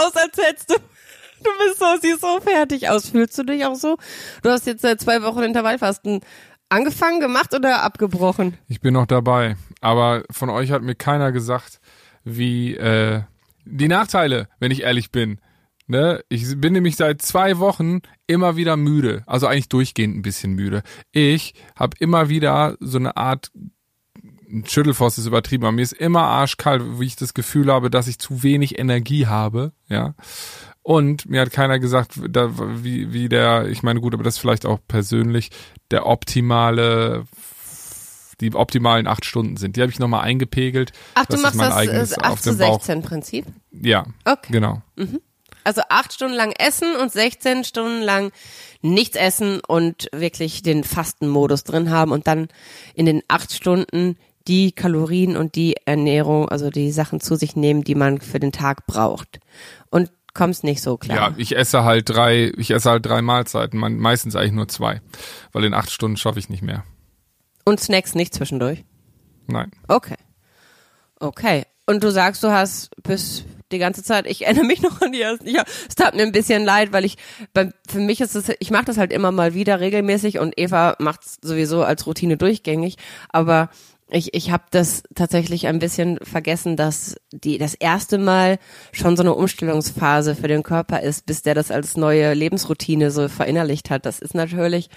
aus, als hättest du Du bist so, siehst so fertig aus. Fühlst du dich auch so? Du hast jetzt seit zwei Wochen Intervallfasten angefangen, gemacht oder abgebrochen? Ich bin noch dabei. Aber von euch hat mir keiner gesagt, wie äh, die Nachteile, wenn ich ehrlich bin. Ne? Ich bin nämlich seit zwei Wochen immer wieder müde. Also eigentlich durchgehend ein bisschen müde. Ich habe immer wieder so eine Art Schüttelfrost ist übertrieben, aber mir ist immer arschkalt, wie ich das Gefühl habe, dass ich zu wenig Energie habe, ja. Und mir hat keiner gesagt, da, wie, wie der, ich meine, gut, aber das vielleicht auch persönlich, der optimale, die optimalen acht Stunden sind. Die habe ich nochmal eingepegelt. Ach, du machst das eigenes, 8 zu 16 Prinzip? Ja. Okay. Genau. Mhm. Also acht Stunden lang essen und 16 Stunden lang nichts essen und wirklich den Fastenmodus drin haben und dann in den acht Stunden die Kalorien und die Ernährung, also die Sachen zu sich nehmen, die man für den Tag braucht. Und kommst nicht so klar. Ja, ich esse halt drei, ich esse halt drei Mahlzeiten, meistens eigentlich nur zwei, weil in acht Stunden schaffe ich nicht mehr. Und Snacks nicht zwischendurch? Nein. Okay. Okay. Und du sagst, du hast bis die ganze Zeit, ich erinnere mich noch an die ersten, ja, es tat mir ein bisschen leid, weil ich, bei, für mich ist es, ich mache das halt immer mal wieder regelmäßig und Eva macht es sowieso als Routine durchgängig, aber ich, ich habe das tatsächlich ein bisschen vergessen, dass die das erste Mal schon so eine Umstellungsphase für den Körper ist, bis der das als neue Lebensroutine so verinnerlicht hat. Das ist natürlich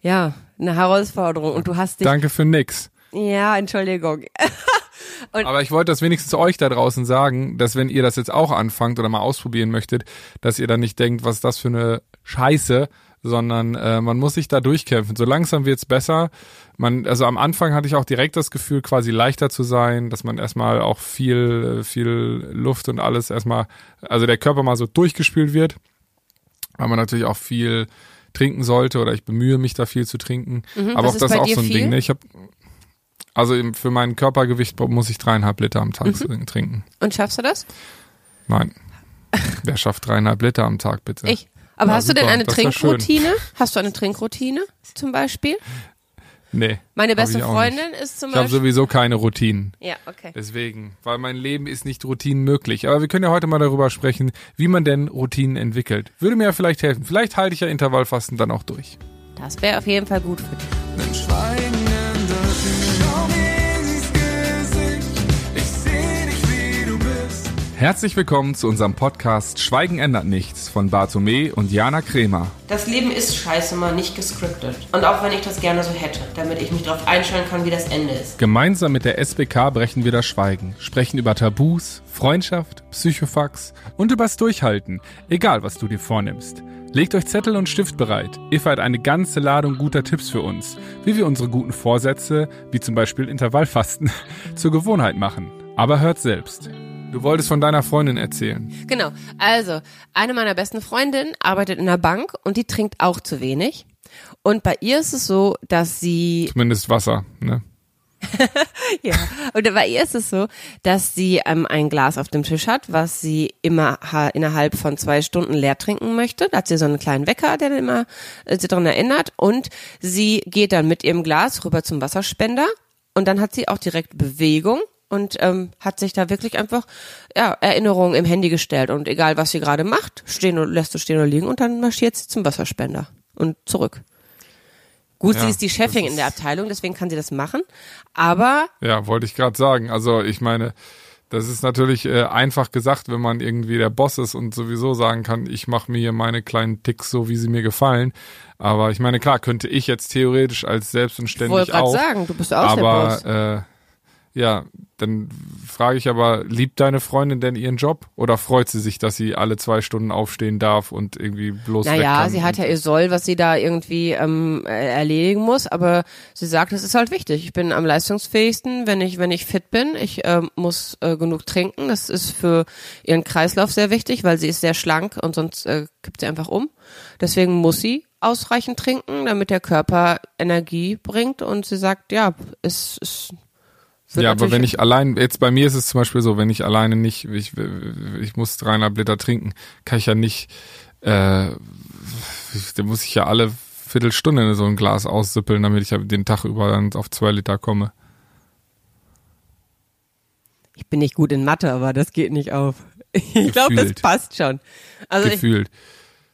ja eine Herausforderung und du hast dich. Danke für nix. Ja, Entschuldigung. Aber ich wollte das wenigstens euch da draußen sagen, dass wenn ihr das jetzt auch anfangt oder mal ausprobieren möchtet, dass ihr dann nicht denkt, was ist das für eine Scheiße, sondern äh, man muss sich da durchkämpfen. So langsam wird's besser. Man, also am Anfang hatte ich auch direkt das Gefühl, quasi leichter zu sein, dass man erstmal auch viel, viel Luft und alles erstmal, also der Körper mal so durchgespült wird, weil man natürlich auch viel trinken sollte oder ich bemühe mich da viel zu trinken. Mhm, Aber auch das ist auch so ein viel? Ding. Ne? Ich habe also für mein Körpergewicht muss ich dreieinhalb Liter am Tag mhm. trinken. Und schaffst du das? Nein. Wer schafft dreieinhalb Liter am Tag, bitte? Ich. Aber ja, hast super, du denn eine Trinkroutine? Hast du eine Trinkroutine zum Beispiel? Nee. Meine beste Freundin ist zum ich Beispiel. Ich habe sowieso keine Routinen. Ja, okay. Deswegen, weil mein Leben ist nicht routinenmöglich. Aber wir können ja heute mal darüber sprechen, wie man denn Routinen entwickelt. Würde mir ja vielleicht helfen. Vielleicht halte ich ja Intervallfasten dann auch durch. Das wäre auf jeden Fall gut für dich. Herzlich willkommen zu unserem Podcast Schweigen ändert nichts von Bartome und Jana Kremer. Das Leben ist scheiße mal nicht gescriptet. Und auch wenn ich das gerne so hätte, damit ich mich darauf einstellen kann, wie das Ende ist. Gemeinsam mit der SBK brechen wir das Schweigen, sprechen über Tabus, Freundschaft, Psychofax und übers Durchhalten, egal was du dir vornimmst. Legt euch Zettel und Stift bereit. Eva hat eine ganze Ladung guter Tipps für uns, wie wir unsere guten Vorsätze, wie zum Beispiel Intervallfasten, zur Gewohnheit machen. Aber hört selbst. Du wolltest von deiner Freundin erzählen. Genau. Also, eine meiner besten Freundinnen arbeitet in der Bank und die trinkt auch zu wenig. Und bei ihr ist es so, dass sie. Zumindest Wasser, ne? ja, und bei ihr ist es so, dass sie ähm, ein Glas auf dem Tisch hat, was sie immer innerhalb von zwei Stunden leer trinken möchte. Da hat sie so einen kleinen Wecker, der immer äh, sie daran erinnert. Und sie geht dann mit ihrem Glas rüber zum Wasserspender. Und dann hat sie auch direkt Bewegung und ähm, hat sich da wirklich einfach ja, Erinnerungen im Handy gestellt und egal was sie gerade macht, stehen und lässt du stehen oder liegen und dann marschiert sie zum Wasserspender und zurück. Gut, ja, sie ist die Chefin in der Abteilung, deswegen kann sie das machen, aber ja, wollte ich gerade sagen. Also ich meine, das ist natürlich äh, einfach gesagt, wenn man irgendwie der Boss ist und sowieso sagen kann, ich mache mir hier meine kleinen Ticks so, wie sie mir gefallen. Aber ich meine, klar, könnte ich jetzt theoretisch als selbst und ständig ich wollte auch. sagen, du bist auch aber, der Boss. Äh, ja, dann frage ich aber, liebt deine Freundin denn ihren Job oder freut sie sich, dass sie alle zwei Stunden aufstehen darf und irgendwie bloß Naja, sie hat ja ihr Soll, was sie da irgendwie ähm, erledigen muss, aber sie sagt, es ist halt wichtig. Ich bin am leistungsfähigsten, wenn ich, wenn ich fit bin. Ich äh, muss äh, genug trinken. Das ist für ihren Kreislauf sehr wichtig, weil sie ist sehr schlank und sonst äh, kippt sie einfach um. Deswegen muss sie ausreichend trinken, damit der Körper Energie bringt und sie sagt, ja, es ist ja, aber wenn ich allein, jetzt bei mir ist es zum Beispiel so, wenn ich alleine nicht, ich, ich muss dreieinhalb Liter trinken, kann ich ja nicht, äh, da muss ich ja alle Viertelstunde in so ein Glas aussippeln, damit ich den Tag über dann auf zwei Liter komme. Ich bin nicht gut in Mathe, aber das geht nicht auf. ich glaube, das passt schon. Also Gefühlt.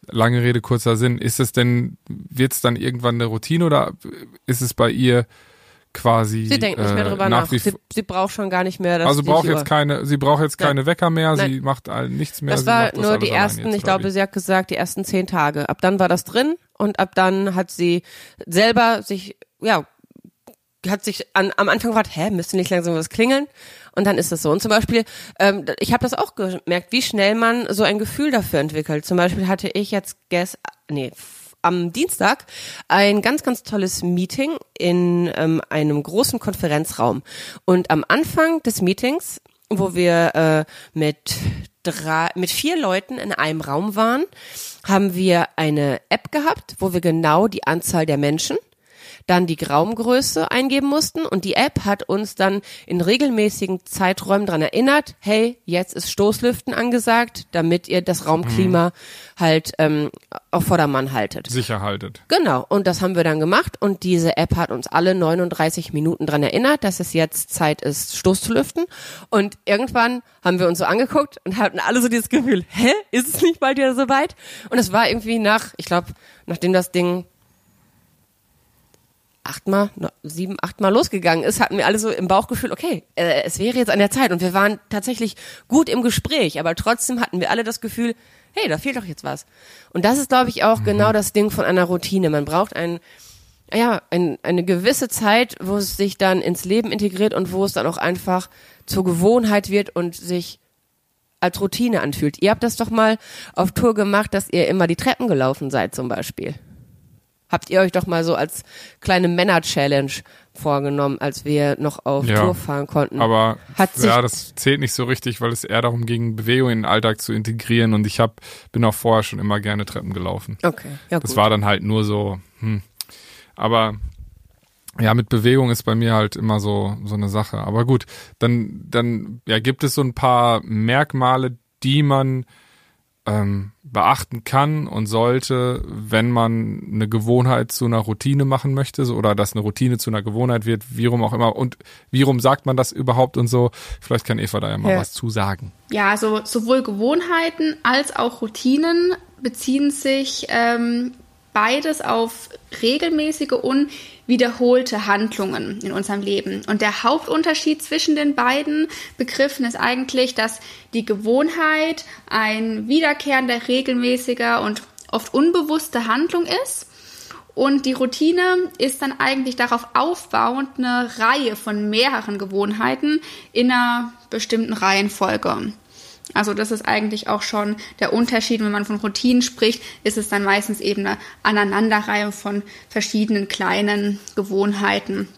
Lange Rede, kurzer Sinn. Ist es denn, wird es dann irgendwann eine Routine oder ist es bei ihr quasi. Sie denkt nicht mehr drüber äh, nach. nach. Sie, sie, braucht schon gar nicht mehr. Also braucht jetzt keine, sie braucht jetzt keine Nein. Wecker mehr, Nein. sie macht nichts mehr. Das war nur das die ersten, jetzt, ich glaube, sie hat gesagt, die ersten zehn Tage. Ab dann war das drin und ab dann hat sie selber sich, ja, hat sich an, am Anfang gefragt, hä, müsste nicht langsam was klingeln? Und dann ist das so. Und zum Beispiel, ähm, ich habe das auch gemerkt, wie schnell man so ein Gefühl dafür entwickelt. Zum Beispiel hatte ich jetzt gestern, nee, am Dienstag ein ganz, ganz tolles Meeting in ähm, einem großen Konferenzraum. Und am Anfang des Meetings, wo wir äh, mit drei, mit vier Leuten in einem Raum waren, haben wir eine App gehabt, wo wir genau die Anzahl der Menschen dann die Raumgröße eingeben mussten und die App hat uns dann in regelmäßigen Zeiträumen dran erinnert, hey, jetzt ist Stoßlüften angesagt, damit ihr das Raumklima mhm. halt ähm, auf Vordermann haltet. Sicher haltet. Genau, und das haben wir dann gemacht und diese App hat uns alle 39 Minuten dran erinnert, dass es jetzt Zeit ist, Stoß zu lüften und irgendwann haben wir uns so angeguckt und hatten alle so dieses Gefühl, hä, ist es nicht bald wieder so weit? Und es war irgendwie nach, ich glaube, nachdem das Ding achtmal, sieben, achtmal losgegangen ist, hatten wir alle so im Bauchgefühl, okay, äh, es wäre jetzt an der Zeit und wir waren tatsächlich gut im Gespräch, aber trotzdem hatten wir alle das Gefühl, hey, da fehlt doch jetzt was. Und das ist, glaube ich, auch mhm. genau das Ding von einer Routine. Man braucht ein, ja, ein, eine gewisse Zeit, wo es sich dann ins Leben integriert und wo es dann auch einfach zur Gewohnheit wird und sich als Routine anfühlt. Ihr habt das doch mal auf Tour gemacht, dass ihr immer die Treppen gelaufen seid zum Beispiel habt ihr euch doch mal so als kleine Männer-Challenge vorgenommen, als wir noch auf ja, Tour fahren konnten. Aber Hat ja, das zählt nicht so richtig, weil es eher darum ging, Bewegung in den Alltag zu integrieren und ich hab, bin auch vorher schon immer gerne Treppen gelaufen. Okay, ja gut. Das war dann halt nur so, hm. Aber ja, mit Bewegung ist bei mir halt immer so, so eine Sache. Aber gut, dann, dann, ja, gibt es so ein paar Merkmale, die man ähm, beachten kann und sollte, wenn man eine Gewohnheit zu einer Routine machen möchte so, oder dass eine Routine zu einer Gewohnheit wird, wie rum auch immer. Und wie rum sagt man das überhaupt und so? Vielleicht kann Eva da ja mal ja. was zu sagen. Ja, also sowohl Gewohnheiten als auch Routinen beziehen sich ähm, beides auf regelmäßige und wiederholte Handlungen in unserem Leben. Und der Hauptunterschied zwischen den beiden Begriffen ist eigentlich, dass die Gewohnheit ein wiederkehrender, regelmäßiger und oft unbewusster Handlung ist. Und die Routine ist dann eigentlich darauf aufbauend eine Reihe von mehreren Gewohnheiten in einer bestimmten Reihenfolge. Also das ist eigentlich auch schon der Unterschied. Wenn man von Routinen spricht, ist es dann meistens eben eine Aneinanderreihung von verschiedenen kleinen Gewohnheiten,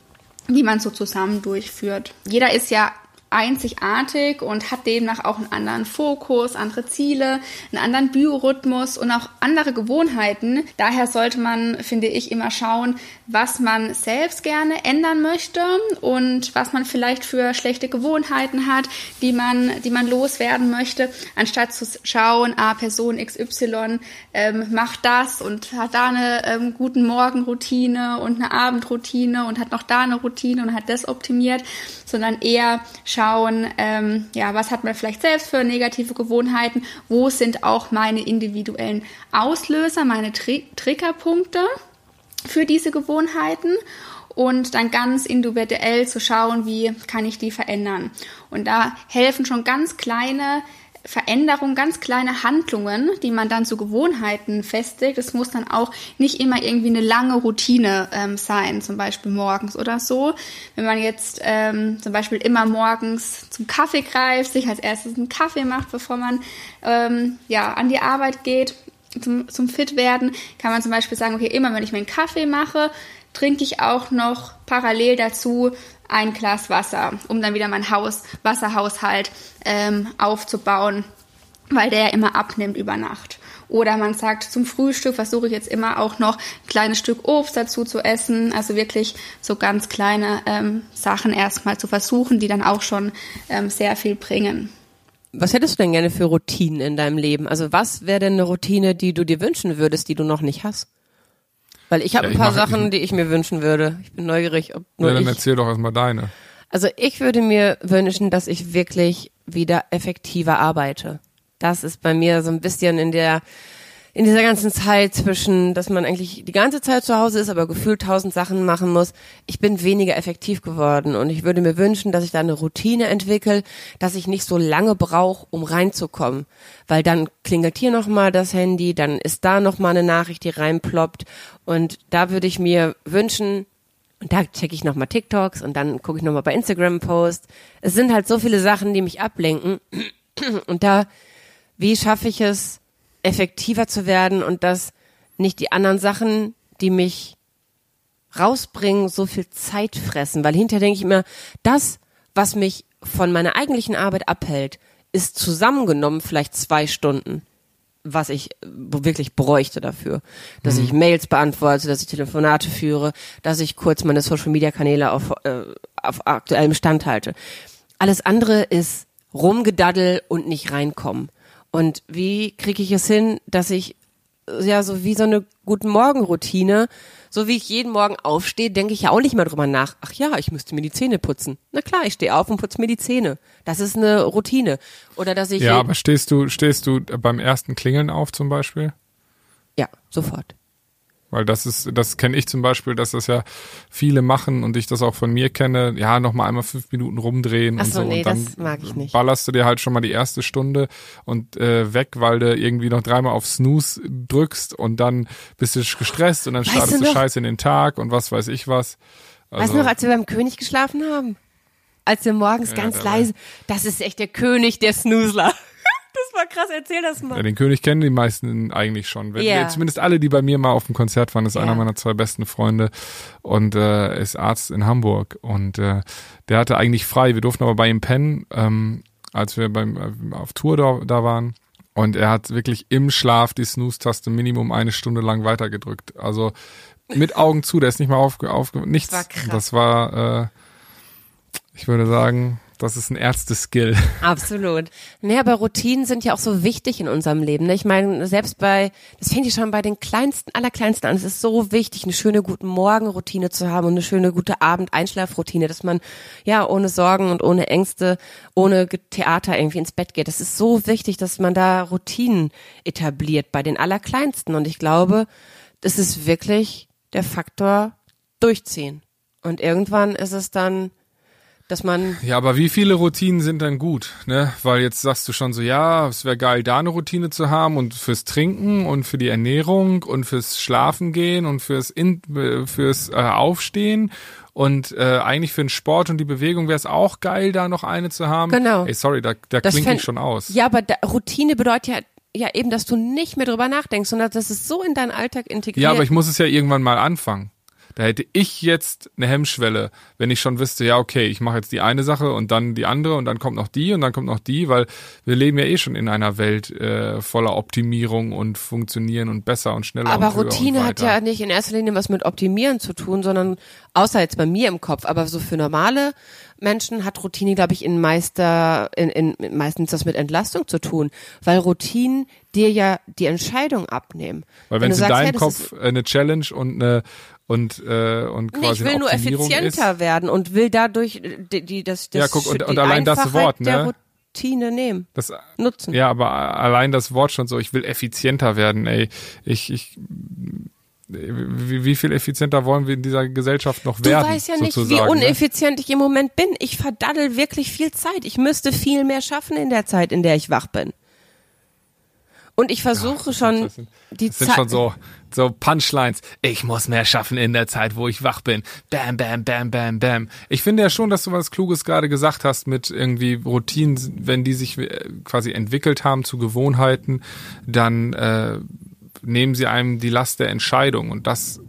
die man so zusammen durchführt. Jeder ist ja einzigartig und hat demnach auch einen anderen Fokus, andere Ziele, einen anderen Biorhythmus und auch andere Gewohnheiten. Daher sollte man, finde ich, immer schauen, was man selbst gerne ändern möchte und was man vielleicht für schlechte Gewohnheiten hat, die man, die man loswerden möchte, anstatt zu schauen, ah, Person XY ähm, macht das und hat da eine ähm, guten Morgenroutine und eine Abendroutine und hat noch da eine Routine und hat das optimiert, sondern eher schauen, ähm, ja, was hat man vielleicht selbst für negative Gewohnheiten, wo sind auch meine individuellen Auslöser, meine Tri Triggerpunkte für diese Gewohnheiten und dann ganz individuell zu schauen, wie kann ich die verändern. Und da helfen schon ganz kleine Veränderungen, ganz kleine Handlungen, die man dann zu Gewohnheiten festigt. Es muss dann auch nicht immer irgendwie eine lange Routine ähm, sein, zum Beispiel morgens oder so. Wenn man jetzt ähm, zum Beispiel immer morgens zum Kaffee greift, sich als erstes einen Kaffee macht, bevor man ähm, ja an die Arbeit geht, zum, zum Fit werden, kann man zum Beispiel sagen, okay, immer wenn ich mir einen Kaffee mache, trinke ich auch noch parallel dazu ein Glas Wasser, um dann wieder mein Haus, Wasserhaushalt ähm, aufzubauen, weil der ja immer abnimmt über Nacht. Oder man sagt, zum Frühstück versuche ich jetzt immer auch noch ein kleines Stück Obst dazu zu essen. Also wirklich so ganz kleine ähm, Sachen erstmal zu versuchen, die dann auch schon ähm, sehr viel bringen. Was hättest du denn gerne für Routinen in deinem Leben? Also was wäre denn eine Routine, die du dir wünschen würdest, die du noch nicht hast? Weil ich habe ja, ein paar Sachen, ich, die ich mir wünschen würde. Ich bin neugierig, ob nur Ja, dann ich. erzähl doch erstmal deine. Also ich würde mir wünschen, dass ich wirklich wieder effektiver arbeite. Das ist bei mir so ein bisschen in der in dieser ganzen Zeit zwischen, dass man eigentlich die ganze Zeit zu Hause ist, aber gefühlt tausend Sachen machen muss, ich bin weniger effektiv geworden und ich würde mir wünschen, dass ich da eine Routine entwickle, dass ich nicht so lange brauche, um reinzukommen, weil dann klingelt hier nochmal das Handy, dann ist da nochmal eine Nachricht, die reinploppt. Und da würde ich mir wünschen, und da checke ich nochmal TikToks und dann gucke ich nochmal bei Instagram Post. Es sind halt so viele Sachen, die mich ablenken. Und da, wie schaffe ich es, effektiver zu werden und dass nicht die anderen Sachen, die mich rausbringen, so viel Zeit fressen. Weil hinterher denke ich immer, das, was mich von meiner eigentlichen Arbeit abhält, ist zusammengenommen vielleicht zwei Stunden, was ich wirklich bräuchte dafür. Dass mhm. ich Mails beantworte, dass ich Telefonate führe, dass ich kurz meine Social-Media-Kanäle auf, äh, auf aktuellem Stand halte. Alles andere ist rumgedaddel und nicht reinkommen. Und wie kriege ich es hin, dass ich ja so wie so eine guten Morgen-Routine, so wie ich jeden Morgen aufstehe, denke ich ja auch nicht mal drüber nach. Ach ja, ich müsste mir die Zähne putzen. Na klar, ich stehe auf und putze mir die Zähne. Das ist eine Routine. Oder dass ich ja, aber stehst du stehst du beim ersten Klingeln auf zum Beispiel? Ja, sofort. Weil das ist, das kenne ich zum Beispiel, dass das ja viele machen und ich das auch von mir kenne, ja, nochmal einmal fünf Minuten rumdrehen Ach und so. Nee, und dann das mag ich nicht. ballerst du dir halt schon mal die erste Stunde und äh, weg, weil du irgendwie noch dreimal auf Snooze drückst und dann bist du gestresst und dann Weißt startest du du scheiße in den Tag und was weiß ich was. Weißt Also, du noch, als wir beim König geschlafen haben? Als wir morgens Ja, ganz leise, das ist echt der König der Snoozler. Das war krass, erzähl das ja, mal. den König kennen die meisten eigentlich schon. Wenn, Ja. Zumindest alle, die bei mir mal auf dem Konzert waren, ist Ja. einer meiner zwei besten Freunde und äh, ist Arzt in Hamburg. Und äh, der hatte eigentlich frei. Wir durften aber bei ihm pennen, ähm, als wir beim äh, auf Tour da, da waren. Und er hat wirklich im Schlaf die Snooze-Taste Minimum eine Stunde lang weitergedrückt. Also mit Augen zu, der ist nicht mal aufge, aufge nichts. war. Das war, äh, ich würde sagen, das ist ein Ärzte-Skill. Absolut. Nee, aber Routinen sind ja auch so wichtig in unserem Leben. Ne? Ich meine, selbst bei, das fängt ja schon bei den kleinsten, allerkleinsten an. Es ist so wichtig, eine schöne guten Morgenroutine zu haben und eine schöne gute Abend-Einschlafroutine, dass man ja ohne Sorgen und ohne Ängste, ohne Theater irgendwie ins Bett geht. Das ist so wichtig, dass man da Routinen etabliert bei den allerkleinsten. Und ich glaube, das ist wirklich der Faktor durchziehen. Und irgendwann ist es dann, dass man Ja, aber wie viele Routinen sind dann gut, ne? Weil jetzt sagst du schon so, ja, es wäre geil, da eine Routine zu haben und fürs Trinken und für die Ernährung und fürs Schlafen gehen und fürs In äh, fürs äh, Aufstehen und äh, eigentlich für den Sport und die Bewegung wäre es auch geil, da noch eine zu haben. Genau. Ey, sorry, da, da Das klingt ich schon aus. Ja, aber da, Routine bedeutet ja, ja eben, dass du nicht mehr drüber nachdenkst, sondern das ist so in deinen Alltag integriert. Ja, aber ich muss es ja irgendwann mal anfangen. Da hätte ich jetzt eine Hemmschwelle, wenn ich schon wüsste, ja, okay, ich mache jetzt die eine Sache und dann die andere und dann kommt noch die und dann kommt noch die, weil wir leben ja eh schon in einer Welt äh, voller Optimierung und funktionieren und besser und schneller aber und Routine und hat ja nicht in erster Linie was mit Optimieren zu tun, sondern außer jetzt bei mir im Kopf, aber so für normale Menschen hat Routine, glaube ich, in meister, in, in meistens das mit Entlastung zu tun, weil Routinen dir ja die Entscheidung abnehmen. Weil wenn du es in deinem das Kopf eine Challenge und eine und äh, und Nee, quasi ich will nur effizienter ist, werden und will dadurch äh, die, die das, das Ja, guck, und- und allein das Einfachheit Wort, der ne? Routine nehmen, das nutzen. Ja, aber allein das Wort schon so, ich will effizienter werden, ey. Ich, ich, wie, wie viel effizienter wollen wir in dieser Gesellschaft noch Du werden? weißt ja nicht, wie ne? uneffizient ich im Moment bin. Ich verdaddel wirklich viel Zeit. Ich müsste viel mehr schaffen in der Zeit, in der ich wach bin. Und ich versuche schon Das die das sind Zeit. schon so, so Punchlines. Ich muss mehr schaffen in der Zeit, wo ich wach bin. Bam, bam, bam, bam, bam. Ich finde ja schon, dass du was Kluges gerade gesagt hast mit irgendwie Routinen, wenn die sich äh, quasi entwickelt haben zu Gewohnheiten, dann äh, nehmen sie einem die Last der Entscheidung und das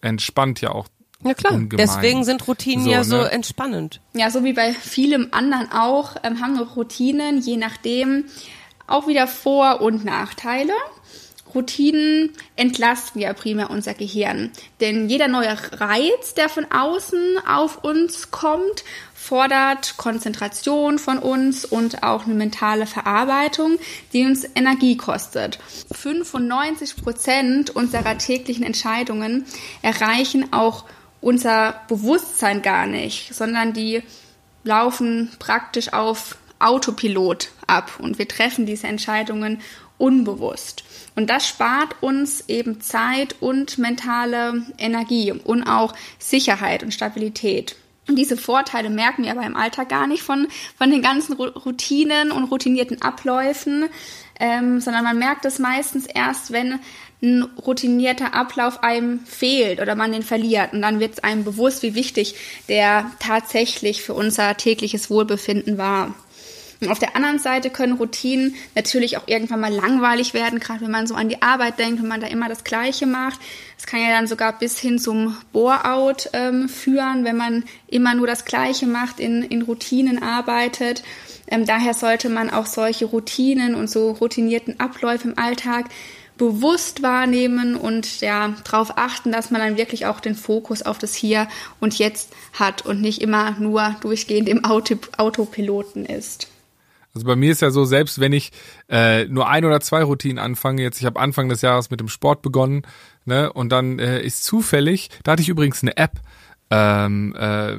entspannt ja auch. ja klar. ungemein. Deswegen sind Routinen So, ja so ne? entspannend. Ja, so wie bei vielem anderen auch, ähm, haben wir Routinen, je nachdem, auch wieder Vor- und Nachteile. Routinen entlasten ja primär unser Gehirn. Denn jeder neue Reiz, der von außen auf uns kommt, fordert Konzentration von uns und auch eine mentale Verarbeitung, die uns Energie kostet. 95 Prozent unserer täglichen Entscheidungen erreichen auch unser Bewusstsein gar nicht, sondern die laufen praktisch auf Autopilot ab und wir treffen diese Entscheidungen unbewusst. Und das spart uns eben Zeit und mentale Energie und auch Sicherheit und Stabilität. Und diese Vorteile merken wir aber im Alltag gar nicht von, von den ganzen Routinen und routinierten Abläufen, ähm, sondern man merkt es meistens erst, wenn ein routinierter Ablauf einem fehlt oder man den verliert. Und dann wird es einem bewusst, wie wichtig der tatsächlich für unser tägliches Wohlbefinden war. Auf der anderen Seite können Routinen natürlich auch irgendwann mal langweilig werden, gerade wenn man so an die Arbeit denkt, wenn man da immer das Gleiche macht. Es kann ja dann sogar bis hin zum Bore-out ähm, führen, wenn man immer nur das Gleiche macht, in, in Routinen arbeitet. Ähm, daher sollte man auch solche Routinen und so routinierten Abläufe im Alltag bewusst wahrnehmen und ja darauf achten, dass man dann wirklich auch den Fokus auf das Hier und Jetzt hat und nicht immer nur durchgehend im Auto Autopiloten ist. Also bei mir ist ja so, selbst wenn ich äh, nur ein oder zwei Routinen anfange, jetzt ich habe Anfang des Jahres mit dem Sport begonnen, ne, und dann äh, ist zufällig, da hatte ich übrigens eine App ähm, äh,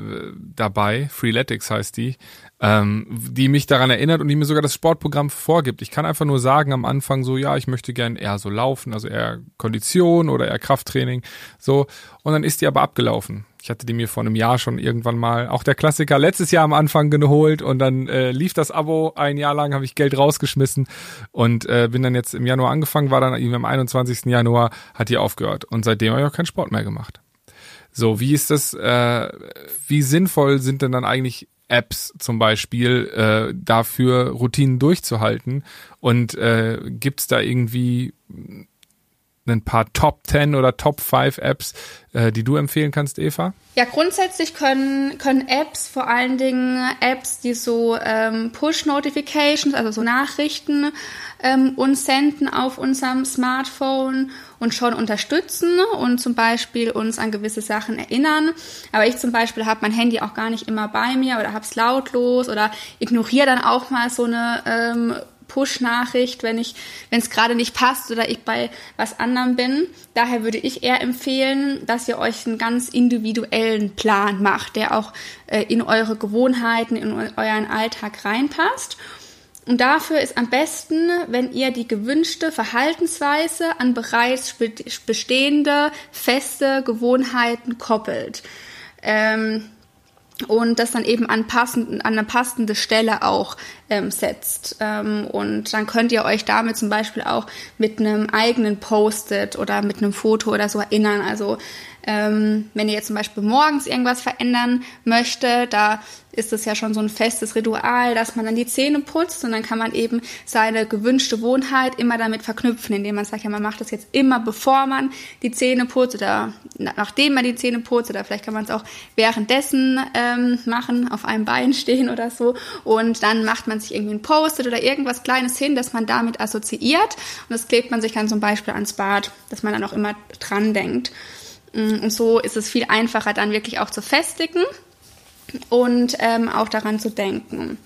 dabei, Freeletics heißt die, ähm, die mich daran erinnert und die mir sogar das Sportprogramm vorgibt. Ich kann einfach nur sagen am Anfang so, ja, ich möchte gern eher so laufen, also eher Kondition oder eher Krafttraining, so. Und dann ist die aber abgelaufen. Ich hatte die mir vor einem Jahr schon irgendwann mal, auch der Klassiker, letztes Jahr am Anfang geholt und dann äh, lief das Abo ein Jahr lang, habe ich Geld rausgeschmissen und äh, bin dann jetzt im Januar angefangen, war dann irgendwie am 21. Januar, hat die aufgehört und seitdem habe ich auch keinen Sport mehr gemacht. So, wie ist das, äh, wie sinnvoll sind denn dann eigentlich Apps zum Beispiel äh, dafür, Routinen durchzuhalten? Und äh, gibt da irgendwie ein paar Top 10 oder Top 5 Apps, äh, die du empfehlen kannst, Eva? Ja, grundsätzlich können, können Apps, vor allen Dingen Apps, die so ähm, Push-Notifications, also so Nachrichten ähm, uns senden auf unserem Smartphone und schon unterstützen und zum Beispiel uns an gewisse Sachen erinnern. Aber ich zum Beispiel habe mein Handy auch gar nicht immer bei mir oder habe es lautlos oder ignoriere dann auch mal so eine ähm, Push-Nachricht, wenn ich, wenn es gerade nicht passt oder ich bei was anderem bin. Daher würde ich eher empfehlen, dass ihr euch einen ganz individuellen Plan macht, der auch äh, in eure Gewohnheiten, in euren Alltag reinpasst. Und dafür ist am besten, wenn ihr die gewünschte Verhaltensweise an bereits bestehende feste Gewohnheiten koppelt. Ähm, und das dann eben an, passend, an eine passende Stelle auch ähm, setzt. Ähm, und dann könnt ihr euch damit zum Beispiel auch mit einem eigenen Post-it oder mit einem Foto oder so erinnern. Also ähm, wenn ihr jetzt zum Beispiel morgens irgendwas verändern möchte, da ist es ja schon so ein festes Ritual, dass man dann die Zähne putzt und dann kann man eben seine gewünschte Wohnheit immer damit verknüpfen, indem man sagt, ja, man macht das jetzt immer, bevor man die Zähne putzt oder nachdem man die Zähne putzt oder vielleicht kann man es auch währenddessen ähm, machen, auf einem Bein stehen oder so und dann macht man sich irgendwie ein Post-it oder irgendwas Kleines hin, das man damit assoziiert und das klebt man sich dann zum Beispiel ans Bad, dass man dann auch immer dran denkt. Mm, und so ist es viel einfacher, dann wirklich auch zu festigen und ähm, auch daran zu denken.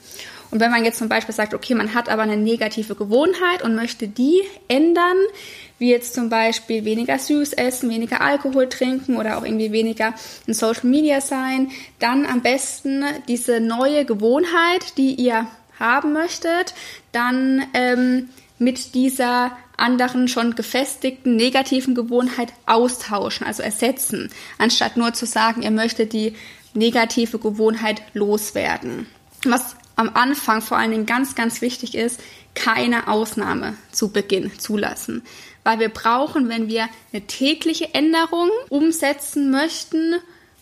Und wenn man jetzt zum Beispiel sagt, okay, man hat aber eine negative Gewohnheit und möchte die ändern, wie jetzt zum Beispiel weniger süß essen, weniger Alkohol trinken oder auch irgendwie weniger in Social Media sein, dann am besten diese neue Gewohnheit, die ihr haben möchtet, dann ähm, mit dieser anderen schon gefestigten negativen Gewohnheit austauschen, also ersetzen, anstatt nur zu sagen, ihr möchtet die negative Gewohnheit loswerden. Was am Anfang vor allen Dingen ganz, ganz wichtig ist, keine Ausnahme zu Beginn zulassen. Weil wir brauchen, wenn wir eine tägliche Änderung umsetzen möchten,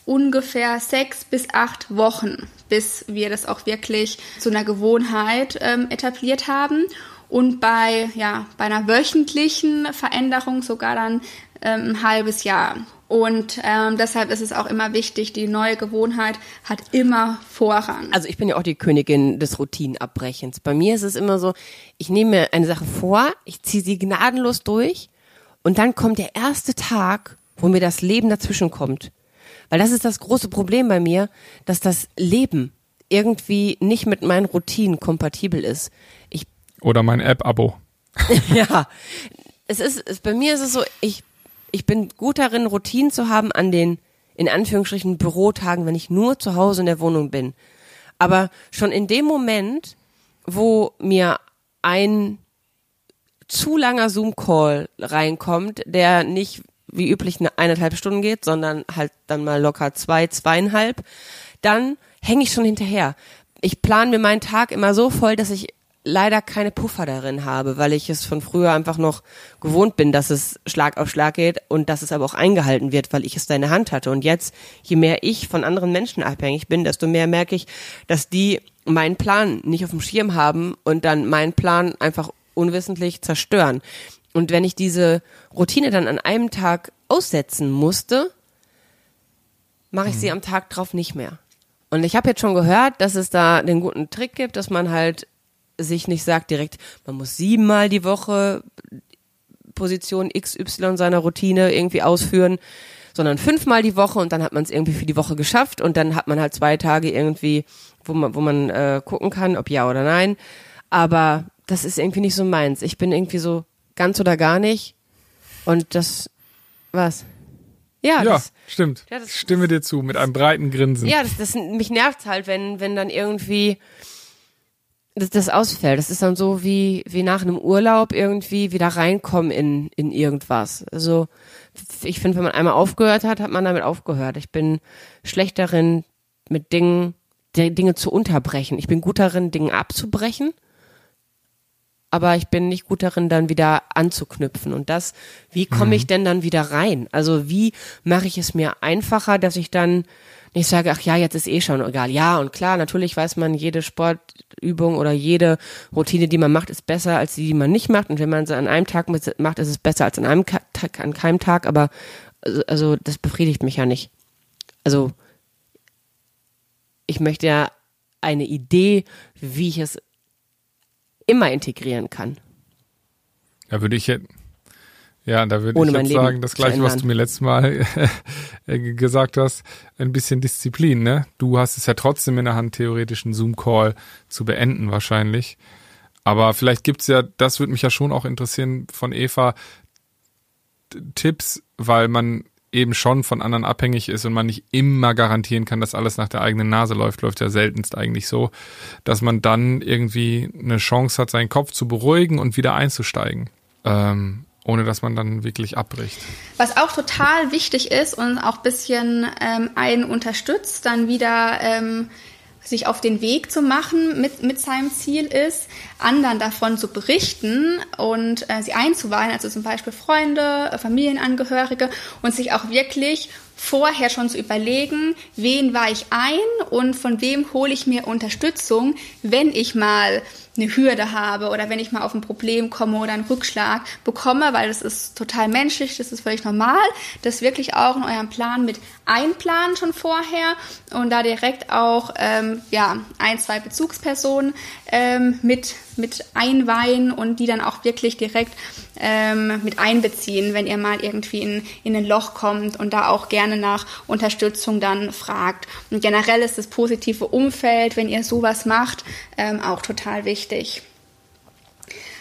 ungefähr sechs bis acht Wochen, bis wir das auch wirklich zu einer Gewohnheit ähm, etabliert haben und bei, ja, bei einer wöchentlichen Veränderung sogar dann ähm, ein halbes Jahr. Und ähm, deshalb ist es auch immer wichtig, die neue Gewohnheit hat immer Vorrang. Also ich bin ja auch die Königin des Routinenabbrechens. Bei mir ist es immer so, ich nehme mir eine Sache vor, ich ziehe sie gnadenlos durch und dann kommt der erste Tag, wo mir das Leben dazwischen kommt. Weil das ist das große Problem bei mir, dass das Leben irgendwie nicht mit meinen Routinen kompatibel ist. Ich oder mein App-Abo. ja, es ist, es, bei mir ist es so, ich, ich bin gut darin, Routinen zu haben an den, in Anführungsstrichen, Bürotagen, wenn ich nur zu Hause in der Wohnung bin. Aber schon in dem Moment, wo mir ein zu langer Zoom-Call reinkommt, der nicht wie üblich eine eineinhalb Stunden geht, sondern halt dann mal locker zwei, zweieinhalb, dann hänge ich schon hinterher. Ich plane mir meinen Tag immer so voll, dass ich leider keine Puffer darin habe, weil ich es von früher einfach noch gewohnt bin, dass es Schlag auf Schlag geht und dass es aber auch eingehalten wird, weil ich es da in der Hand hatte. Und jetzt, je mehr ich von anderen Menschen abhängig bin, desto mehr merke ich, dass die meinen Plan nicht auf dem Schirm haben und dann meinen Plan einfach unwissentlich zerstören. Und wenn ich diese Routine dann an einem Tag aussetzen musste, mache ich mhm. sie am Tag drauf nicht mehr. Und ich habe jetzt schon gehört, dass es da den guten Trick gibt, dass man halt sich nicht sagt direkt, man muss siebenmal die Woche Position XY seiner Routine irgendwie ausführen, sondern fünfmal die Woche und dann hat man es irgendwie für die Woche geschafft und dann hat man halt zwei Tage irgendwie, wo man, wo man äh, gucken kann, ob ja oder nein. Aber das ist irgendwie nicht so meins. Ich bin irgendwie so ganz oder gar nicht. Und das, was? Ja, ja das, stimmt. Ja, das, Stimme dir zu, mit einem breiten Grinsen. Ja, das, das mich nervt halt, wenn, wenn dann irgendwie das, das ausfällt. Das ist dann so wie, wie nach einem Urlaub irgendwie wieder reinkommen in, in irgendwas. Also ich finde, wenn man einmal aufgehört hat, hat man damit aufgehört. Ich bin schlecht darin, mit Dingen, Dinge zu unterbrechen. Ich bin gut darin, Dinge abzubrechen. Aber ich bin nicht gut darin, dann wieder anzuknüpfen. Und das, wie komme mhm. ich denn dann wieder rein? Also wie mache ich es mir einfacher, dass ich dann ich sage, ach ja, jetzt ist eh schon egal. Ja, und klar, natürlich weiß man, jede Sportübung oder jede Routine, die man macht, ist besser als die, die man nicht macht. Und wenn man sie an einem Tag macht, ist es besser als an einem Tag, an keinem Tag. Aber also, also das befriedigt mich ja nicht. Also ich möchte ja eine Idee, wie ich es immer integrieren kann. Da würde ich jetzt ja, da würde ich jetzt Leben sagen, das gleiche, was du mir letztes Mal äh, gesagt hast, ein bisschen Disziplin, ne? Du hast es ja trotzdem in der Hand, theoretisch einen Zoom-Call zu beenden wahrscheinlich. Aber vielleicht gibt's ja, das würde mich ja schon auch interessieren von Eva, Tipps, weil man eben schon von anderen abhängig ist und man nicht immer garantieren kann, dass alles nach der eigenen Nase läuft, läuft ja seltenst eigentlich so, dass man dann irgendwie eine Chance hat, seinen Kopf zu beruhigen und wieder einzusteigen. Ähm, ohne dass man dann wirklich abbricht. Was auch total wichtig ist und auch ein bisschen ähm, einen unterstützt, dann wieder ähm, sich auf den Weg zu machen mit, mit seinem Ziel ist, anderen davon zu berichten und äh, sie einzuweihen, also zum Beispiel Freunde, äh, Familienangehörige und sich auch wirklich vorher schon zu überlegen, wen war ich ein und von wem hole ich mir Unterstützung, wenn ich mal eine Hürde habe oder wenn ich mal auf ein Problem komme oder einen Rückschlag bekomme, weil das ist total menschlich, das ist völlig normal, das wirklich auch in eurem Plan mit einplanen schon vorher und da direkt auch ähm, ja ein, zwei Bezugspersonen ähm, mit mit einweihen und die dann auch wirklich direkt ähm, mit einbeziehen, wenn ihr mal irgendwie in, in ein Loch kommt und da auch gerne nach Unterstützung dann fragt. Und generell ist das positive Umfeld, wenn ihr sowas macht, ähm, auch total wichtig.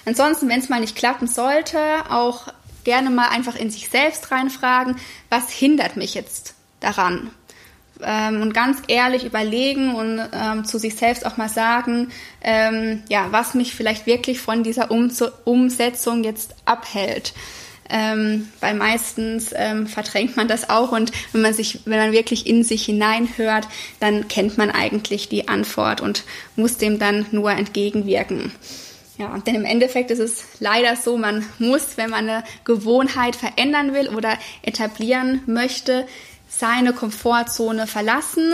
Ansonsten, wenn es mal nicht klappen sollte, auch gerne mal einfach in sich selbst reinfragen, was hindert mich jetzt daran? Ähm, und ganz ehrlich überlegen und ähm, zu sich selbst auch mal sagen, ähm, ja, was mich vielleicht wirklich von dieser um Umsetzung jetzt abhält. Ähm, weil meistens ähm, verdrängt man das auch und wenn man sich, wenn man wirklich in sich hineinhört, dann kennt man eigentlich die Antwort und muss dem dann nur entgegenwirken. Ja, denn im Endeffekt ist es leider so, man muss, wenn man eine Gewohnheit verändern will oder etablieren möchte, seine Komfortzone verlassen,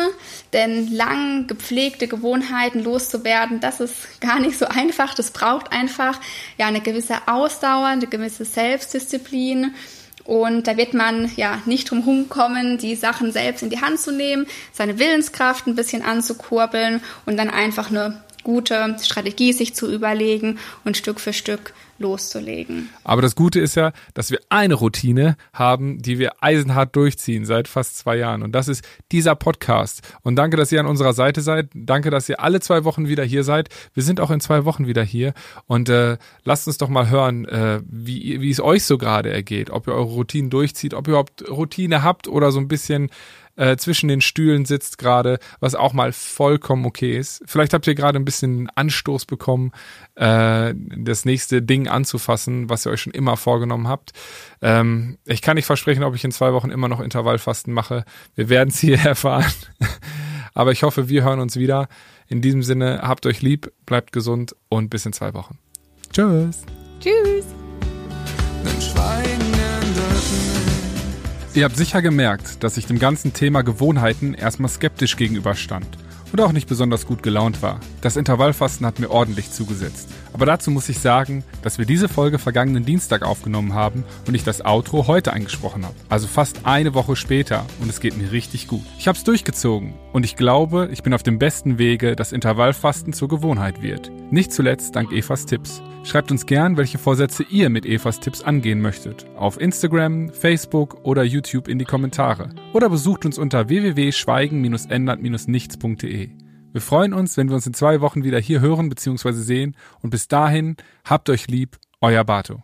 denn lang gepflegte Gewohnheiten loszuwerden, das ist gar nicht so einfach. Das braucht einfach ja eine gewisse Ausdauer, eine gewisse Selbstdisziplin. Und da wird man ja nicht drum kommen, die Sachen selbst in die Hand zu nehmen, seine Willenskraft ein bisschen anzukurbeln und dann einfach eine gute Strategie sich zu überlegen und Stück für Stück loszulegen. Aber das Gute ist ja, dass wir eine Routine haben, die wir eisenhart durchziehen seit fast zwei Jahren. Und das ist dieser Podcast. Und danke, dass ihr an unserer Seite seid. Danke, dass ihr alle zwei Wochen wieder hier seid. Wir sind auch in zwei Wochen wieder hier. Und äh, lasst uns doch mal hören, äh, wie, wie es euch so gerade ergeht. Ob ihr eure Routinen durchzieht, ob ihr überhaupt Routine habt oder so ein bisschen äh, zwischen den Stühlen sitzt gerade, was auch mal vollkommen okay ist. Vielleicht habt ihr gerade ein bisschen Anstoß bekommen, äh, das nächste Ding anzufassen, was ihr euch schon immer vorgenommen habt. Ähm, ich kann nicht versprechen, ob ich in zwei Wochen immer noch Intervallfasten mache. Wir werden es hier erfahren. Aber ich hoffe, wir hören uns wieder. In diesem Sinne, habt euch lieb, bleibt gesund und bis in zwei Wochen. Tschüss. Tschüss. Ihr habt sicher gemerkt, dass ich dem ganzen Thema Gewohnheiten erstmal skeptisch gegenüberstand und auch nicht besonders gut gelaunt war. Das Intervallfasten hat mir ordentlich zugesetzt. Aber dazu muss ich sagen, dass wir diese Folge vergangenen Dienstag aufgenommen haben und ich das Outro heute eingesprochen habe. Also fast eine Woche später und es geht mir richtig gut. Ich habe es durchgezogen und ich glaube, ich bin auf dem besten Wege, dass Intervallfasten zur Gewohnheit wird. Nicht zuletzt dank Evas Tipps. Schreibt uns gern, welche Vorsätze ihr mit Evas Tipps angehen möchtet. Auf Instagram, Facebook oder YouTube in die Kommentare. Oder besucht uns unter www.schweigen-ändert-nichts.de. Wir freuen uns, wenn wir uns in zwei Wochen wieder hier hören bzw. sehen und bis dahin habt euch lieb, euer Bato.